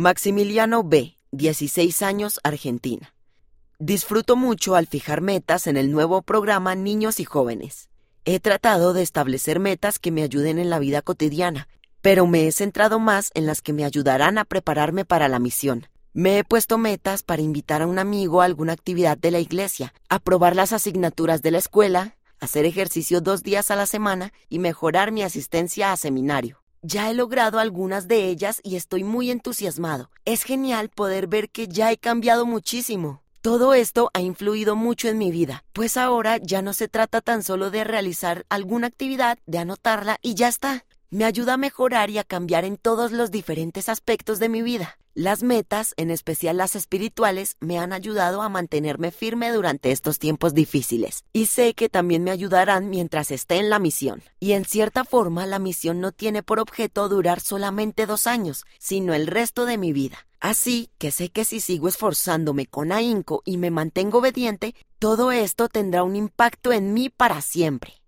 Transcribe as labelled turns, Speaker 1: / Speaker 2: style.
Speaker 1: Maximiliano B., 16 años, Argentina. Disfruto mucho al fijar metas en el nuevo programa Niños y Jóvenes. He tratado de establecer metas que me ayuden en la vida cotidiana, pero me he centrado más en las que me ayudarán a prepararme para la misión. Me he puesto metas para invitar a un amigo a alguna actividad de la iglesia, aprobar las asignaturas de la escuela, hacer ejercicio dos días a la semana y mejorar mi asistencia a seminario. Ya he logrado algunas de ellas y estoy muy entusiasmado. Es genial poder ver que ya he cambiado muchísimo. Todo esto ha influido mucho en mi vida, pues ahora ya no se trata tan solo de realizar alguna actividad, de anotarla y ya está. Me ayuda a mejorar y a cambiar en todos los diferentes aspectos de mi vida. Las metas, en especial las espirituales, me han ayudado a mantenerme firme durante estos tiempos difíciles. Y sé que también me ayudarán mientras esté en la misión. Y en cierta forma, la misión no tiene por objeto durar solamente dos años, sino el resto de mi vida. Así que sé que si sigo esforzándome con ahínco y me mantengo obediente, todo esto tendrá un impacto en mí para siempre.